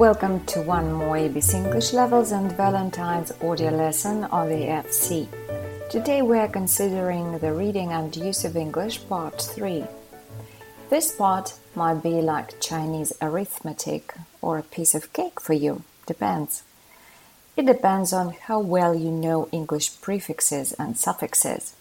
Welcome to one more ABC English Levels and Valentine's audio lesson on the FC. Today we are considering the reading and use of English part 3. This part might be like Chinese arithmetic or a piece of cake for you, depends. It depends on how well you know English prefixes and suffixes.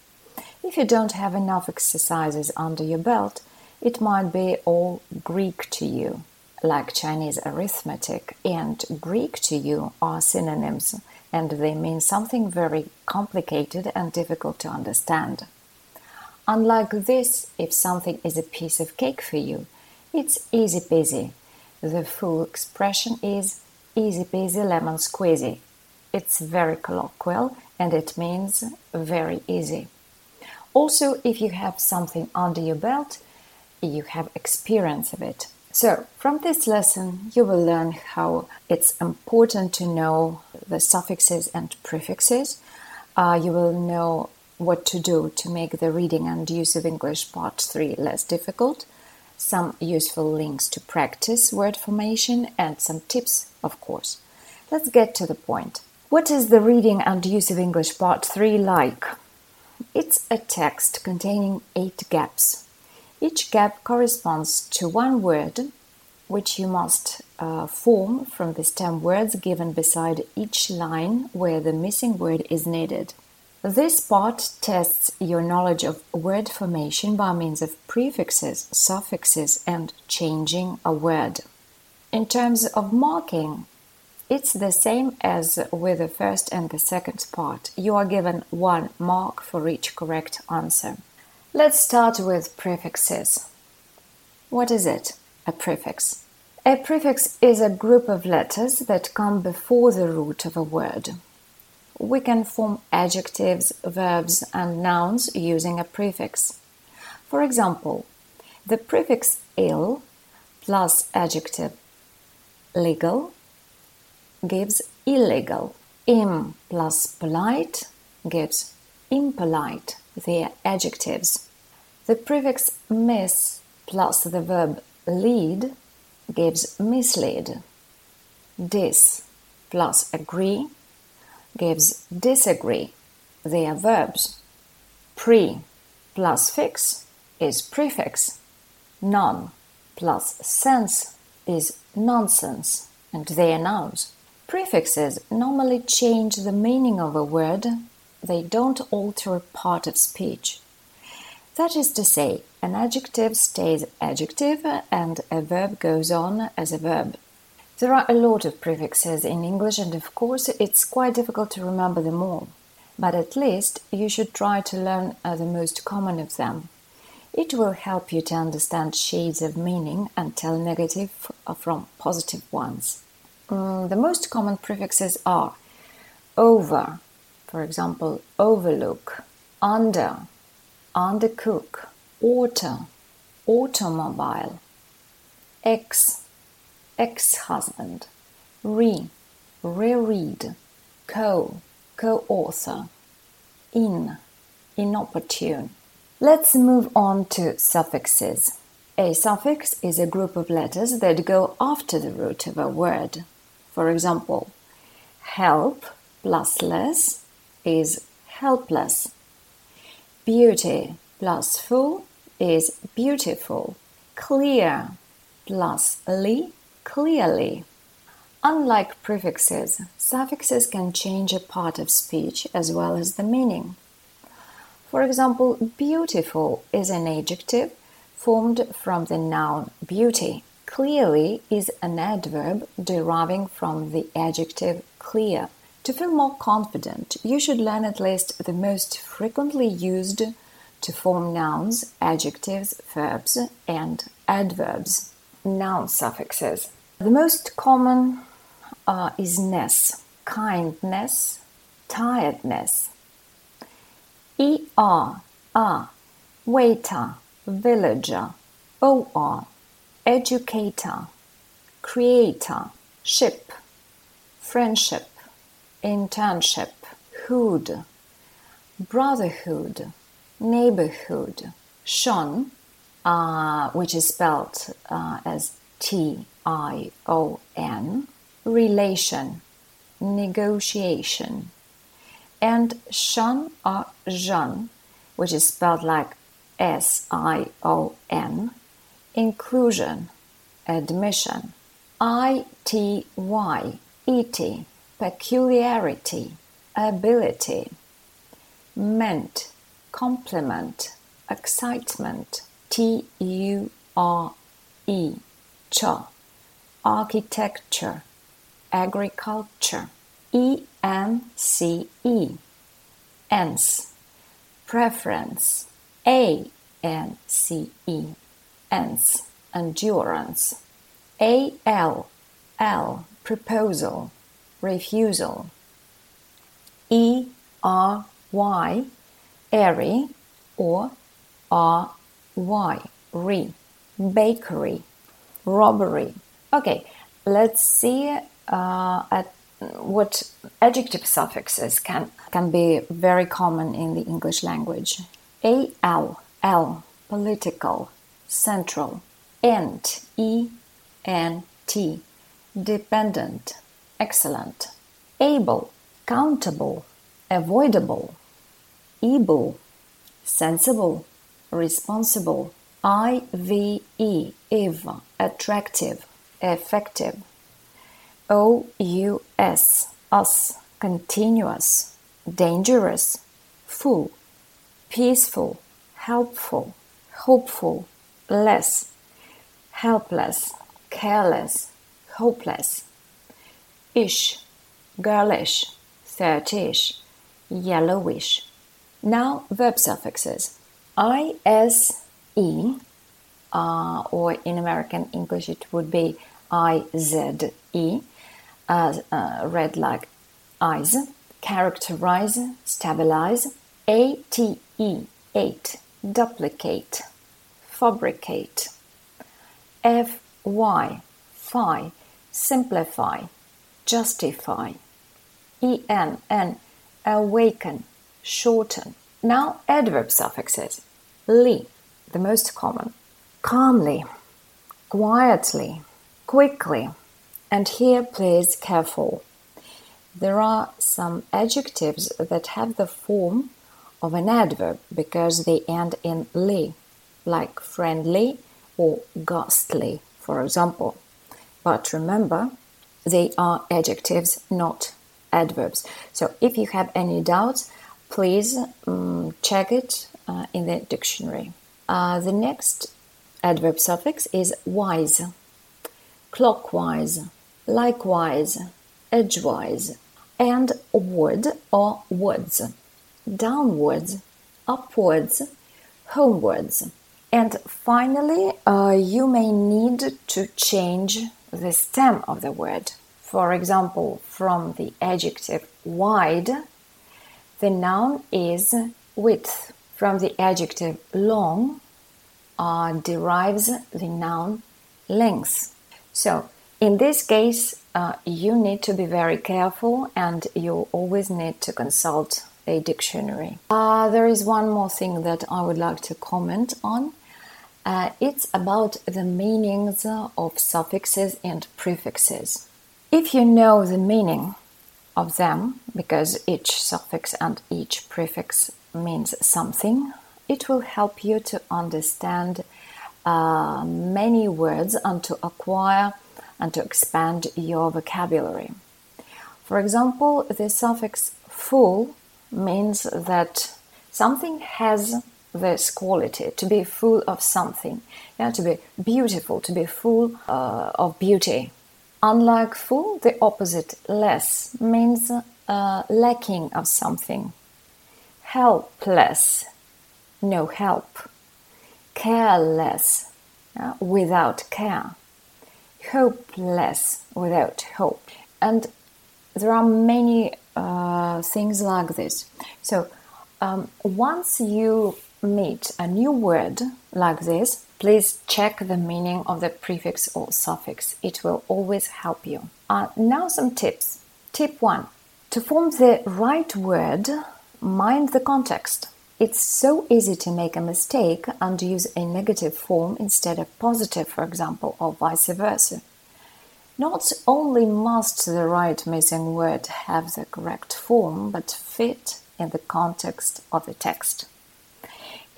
If you don't have enough exercises under your belt, it might be all Greek to you like Chinese arithmetic and Greek to you are synonyms and they mean something very complicated and difficult to understand. Unlike this, if something is a piece of cake for you, it's easy peasy. The full expression is easy peasy lemon squeezy. It's very colloquial and it means very easy. Also, if you have something under your belt, you have experience of it. So, from this lesson, you will learn how it's important to know the suffixes and prefixes. Uh, you will know what to do to make the reading and use of English Part 3 less difficult, some useful links to practice word formation, and some tips, of course. Let's get to the point. What is the reading and use of English Part 3 like? It's a text containing eight gaps each gap corresponds to one word, which you must uh, form from the stem words given beside each line where the missing word is needed. This part tests your knowledge of word formation by means of prefixes, suffixes, and changing a word. In terms of marking, it's the same as with the first and the second part. You are given one mark for each correct answer. Let's start with prefixes. What is it, a prefix? A prefix is a group of letters that come before the root of a word. We can form adjectives, verbs, and nouns using a prefix. For example, the prefix ill plus adjective legal gives illegal. Im plus polite gives impolite their adjectives. The prefix mis plus the verb lead gives mislead. Dis plus agree gives disagree. They are verbs. Pre plus fix is prefix. Non plus sense is nonsense, and they are nouns. Prefixes normally change the meaning of a word they don't alter part of speech. That is to say, an adjective stays adjective and a verb goes on as a verb. There are a lot of prefixes in English, and of course, it's quite difficult to remember them all. But at least you should try to learn uh, the most common of them. It will help you to understand shades of meaning and tell negative from positive ones. Mm, the most common prefixes are over, for example, overlook, under, undercook, auto, automobile, ex, ex-husband, re, reread, co, co-author, in, inopportune. Let's move on to suffixes. A suffix is a group of letters that go after the root of a word. For example, help plus less is helpless. Beauty plus full is beautiful. Clear plus ly, clearly. Unlike prefixes, suffixes can change a part of speech as well as the meaning. For example, beautiful is an adjective formed from the noun beauty. Clearly is an adverb deriving from the adjective clear. To feel more confident, you should learn at least the most frequently used to form nouns, adjectives, verbs, and adverbs. Noun suffixes. The most common uh, is ness, kindness, tiredness. er, a, waiter, villager, or, educator, creator, ship, friendship internship, hood, brotherhood, neighborhood, shon, uh, which is spelled uh, as T I O N, relation, negotiation. And Sion or Jean, which is spelled like S I O N, inclusion, admission. I T Y, ity, peculiarity, ability. Meant, complement, excitement. T U R E, cha. Architecture, agriculture. E N C E, ence. Preference, A N C E, ence. Endurance. A L L, proposal, refusal. E R Y, airy, or R Y, re, bakery, robbery. Okay, let's see uh, at what adjective suffixes can can be very common in the English language. A L L political, central, ent E N T dependent, excellent, able, countable, avoidable, able, sensible, responsible, IVE, if, attractive, effective, OUS, us, continuous, dangerous, full, peaceful, helpful, hopeful, less, helpless, careless, hopeless, ish, girlish, thirtish, yellowish. Now verb suffixes. ISE, uh, or in American English it would be IZE, uh, uh, read like eyes, characterize, stabilize, ATE, eight, duplicate, fabricate, FY, fi, simplify, justify, ENN, awaken, shorten. Now adverb suffixes. Li, the most common. Calmly, quietly, quickly. And here please careful. There are some adjectives that have the form of an adverb because they end in li, like friendly or ghastly, for example. But remember, they are adjectives, not adverbs. So if you have any doubts, please um, check it uh, in the dictionary. Uh, the next adverb suffix is wise, clockwise, likewise, edgewise, and wood or woods, downwards, upwards, homewards. And finally, uh, you may need to change the stem of the word. For example, from the adjective wide, the noun is width. From the adjective long, uh, derives the noun length. So, in this case, uh, you need to be very careful and you always need to consult a dictionary. Uh, there is one more thing that I would like to comment on. Uh, it's about the meanings of suffixes and prefixes. If you know the meaning of them, because each suffix and each prefix means something, it will help you to understand uh, many words and to acquire and to expand your vocabulary. For example, the suffix full means that something has this quality to be full of something, yeah, to be beautiful, to be full uh, of beauty. Unlike full, the opposite, less, means uh, lacking of something. Helpless, no help. Careless, without care. Hopeless, without hope. And there are many uh, things like this. So, um, once you meet a new word like this, please check the meaning of the prefix or suffix. It will always help you. Uh, now, some tips. Tip 1 To form the right word, mind the context. it's so easy to make a mistake and use a negative form instead of positive, for example, or vice versa. Not only must the right missing word have the correct form, but fit in the context of the text.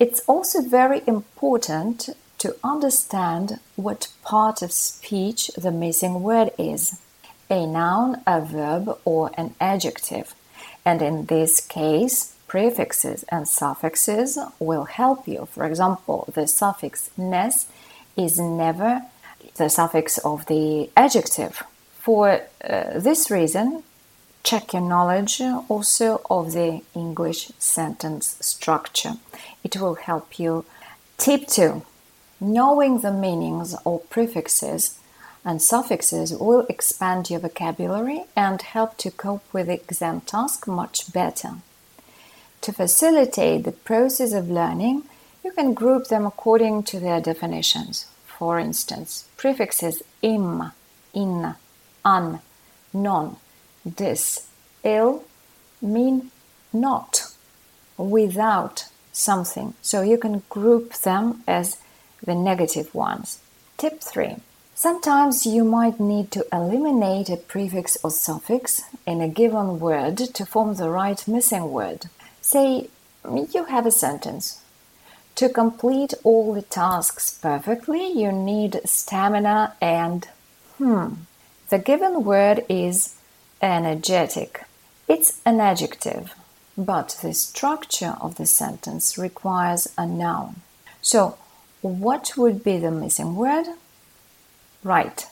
It's also very important to understand what part of speech the missing word is a noun, a verb, or an adjective. And in this case, prefixes and suffixes will help you. For example, the suffix ness is never the suffix of the adjective. For uh, this reason, check your knowledge also of the English sentence structure. It will help you. Tip 2 Knowing the meanings of prefixes and suffixes will expand your vocabulary and help to cope with the exam task much better. To facilitate the process of learning, you can group them according to their definitions. For instance, prefixes im, in, an, non, this, ill mean not, without something. So you can group them as the negative ones. Tip 3. Sometimes you might need to eliminate a prefix or suffix in a given word to form the right missing word. Say, you have a sentence to complete all the tasks perfectly, you need stamina and hmm. The given word is energetic. It's an adjective, but the structure of the sentence requires a noun. So, what would be the missing word? Right,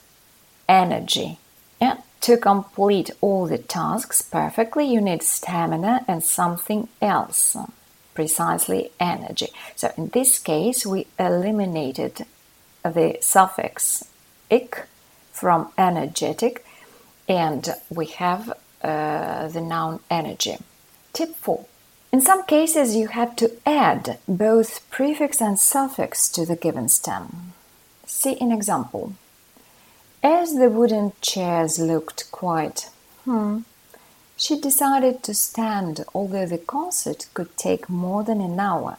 energy. Yeah. To complete all the tasks perfectly, you need stamina and something else precisely energy. So in this case, we eliminated the suffix ik from energetic and we have uh, the noun energy. Tip 4. In some cases, you have to add both prefix and suffix to the given stem. See an example. As the wooden chairs looked quite, hmm, she decided to stand, although the concert could take more than an hour.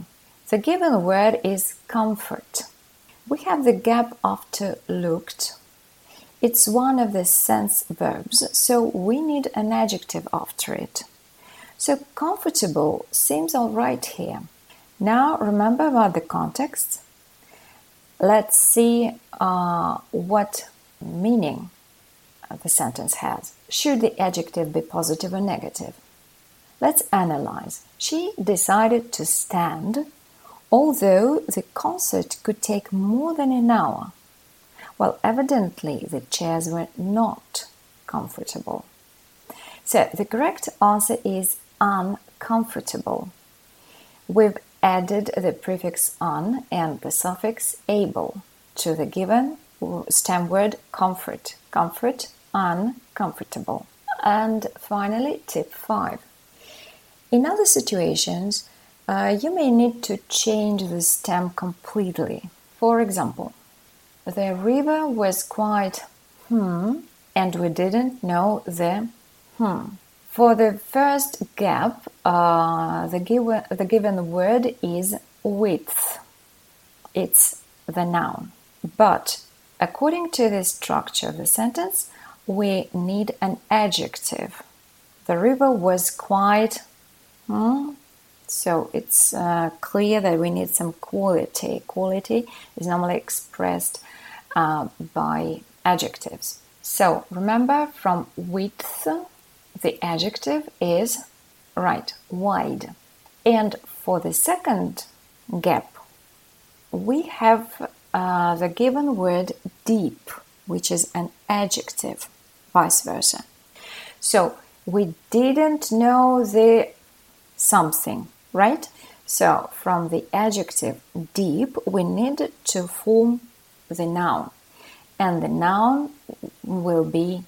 The given word is comfort. We have the gap after looked. It's one of the sense verbs, so we need an adjective after it. So comfortable seems all right here. Now remember about the context. Let's see uh, what meaning the sentence has. Should the adjective be positive or negative? Let's analyze. She decided to stand, although the concert could take more than an hour. Well, evidently the chairs were not comfortable. So the correct answer is uncomfortable. We've added the prefix "un" and the suffix "able" to the given stem word comfort. Comfort uncomfortable. And finally, tip five. In other situations, uh, you may need to change the stem completely. For example, the river was quite hmm, and we didn't know the hmm. For the first gap, uh, the, given, the given word is width. It's the noun. But according to the structure of the sentence, we need an adjective. The river was quite. Hmm, so it's uh, clear that we need some quality. Quality is normally expressed uh, by adjectives. So remember from width, the adjective is right, wide. And for the second gap, we have uh, the given word deep, which is an adjective vice versa. So we didn't know the something, right? So from the adjective deep, we need to form the noun, and the noun will be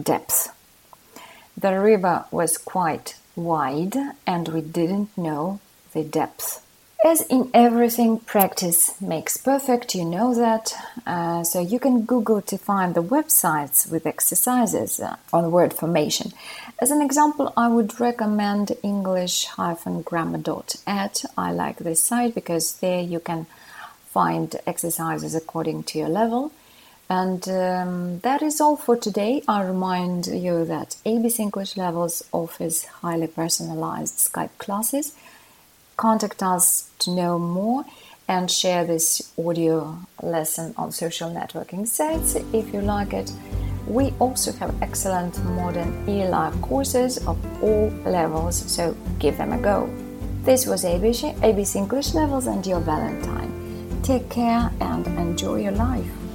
depth. The river was quite wide, and we didn't know the depth. As in everything, practice makes perfect, you know that. Uh, so you can Google to find the websites with exercises uh, on word formation. As an example, I would recommend english-grammar.at. I like this site because there you can find exercises according to your level. And um, that is all for today. I remind you that ABC English Levels offers highly personalized Skype classes contact us to know more and share this audio lesson on social networking sites if you like it. We also have excellent modern e-life courses of all levels, so give them a go. This was ABC, ABC English Levels and your Valentine. Take care and enjoy your life.